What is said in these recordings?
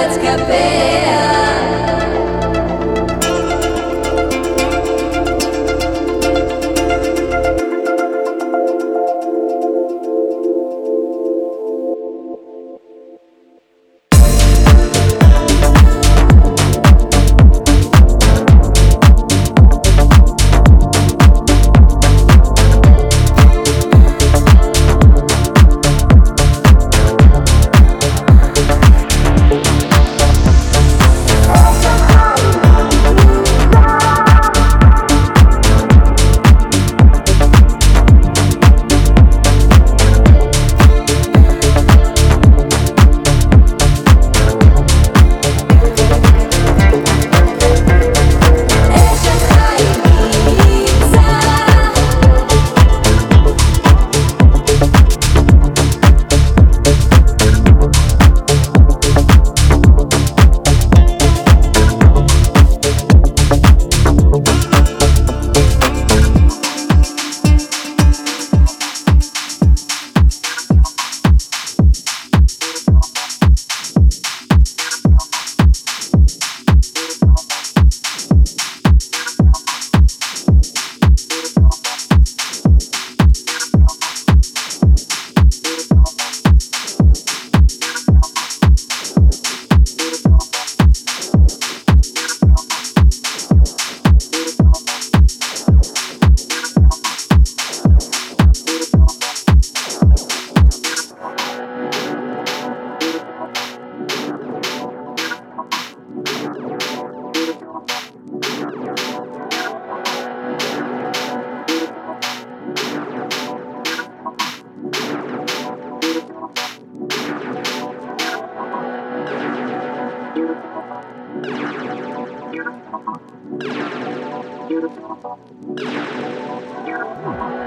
veți căpea Thank you.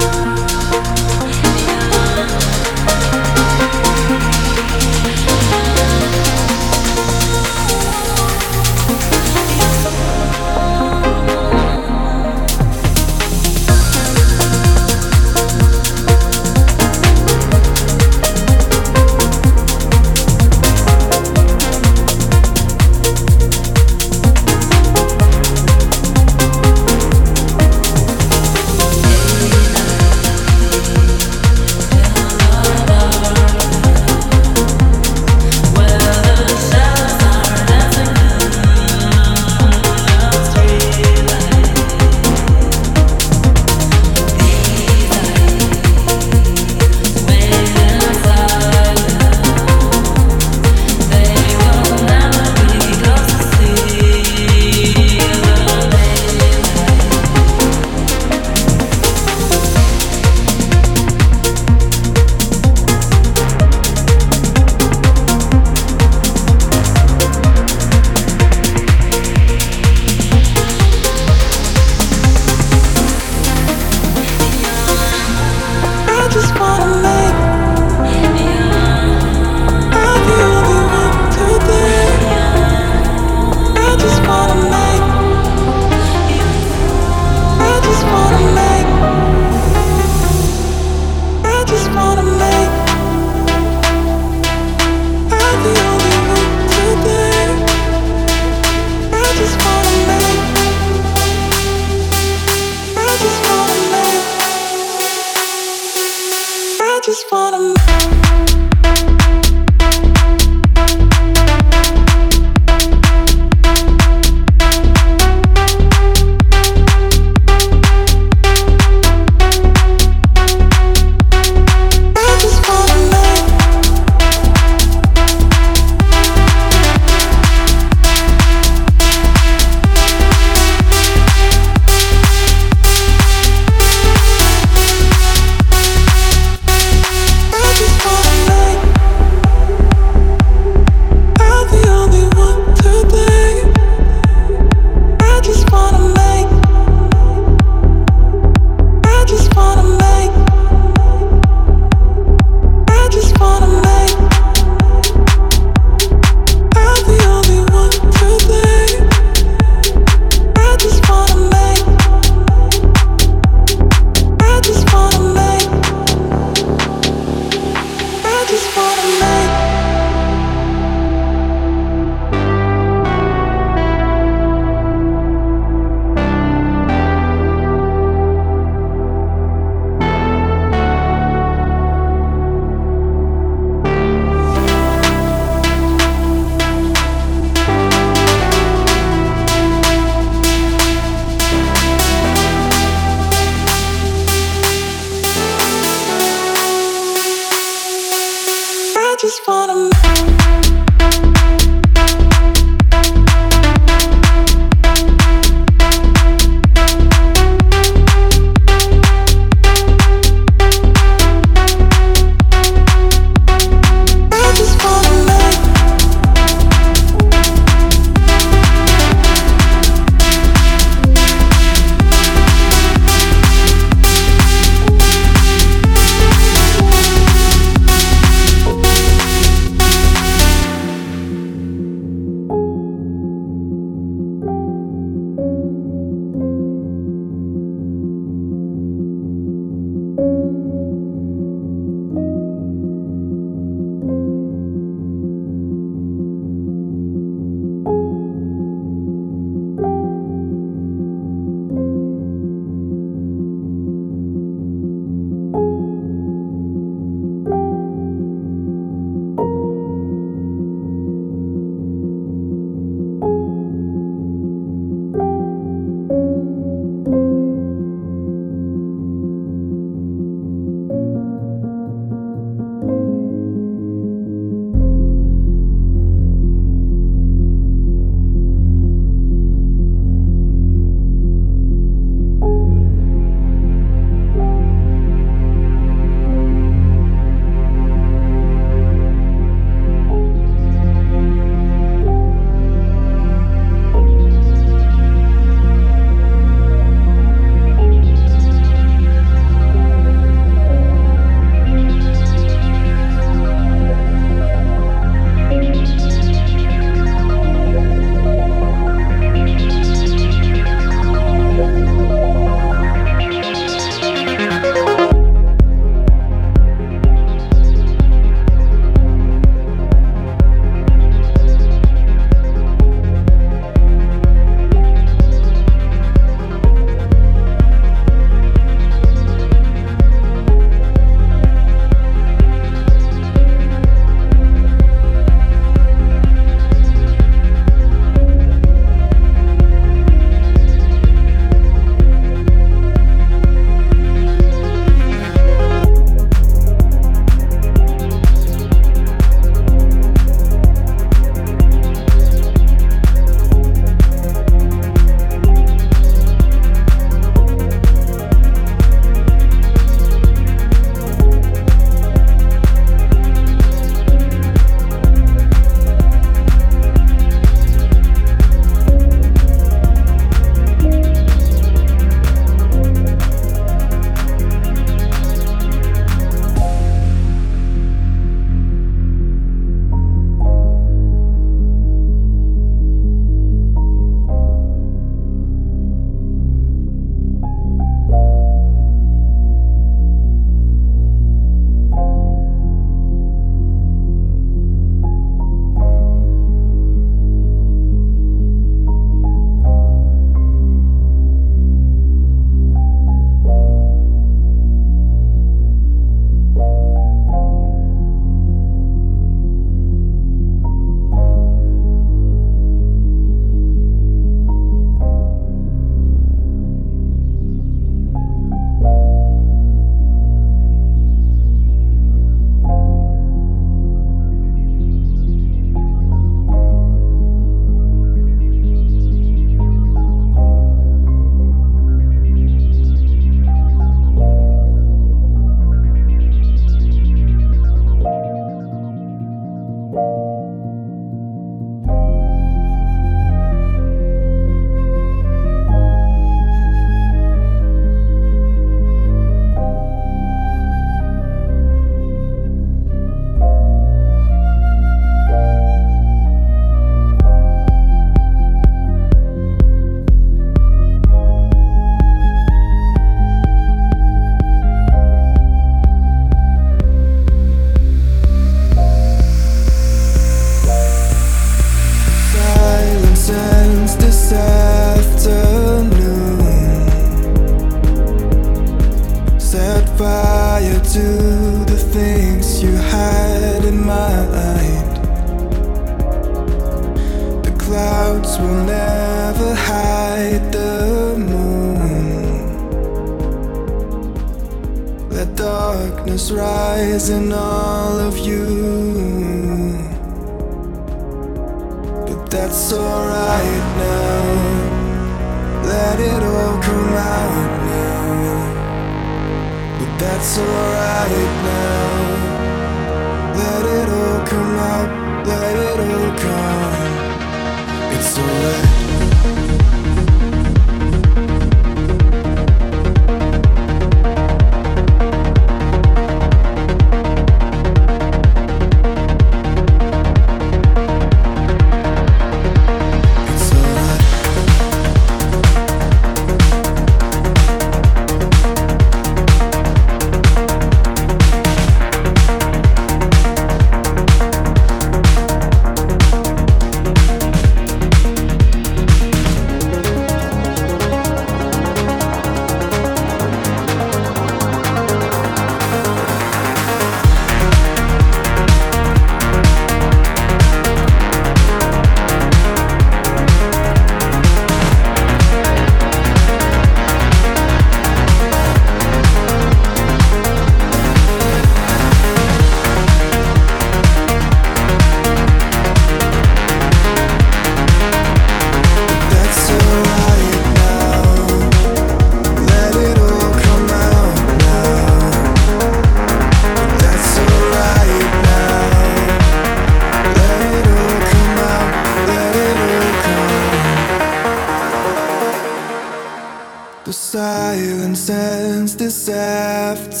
The silence ends this afternoon.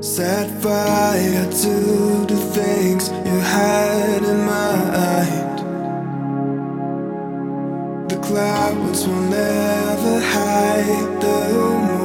Set fire to the things you had in mind. The clouds will never hide the moon.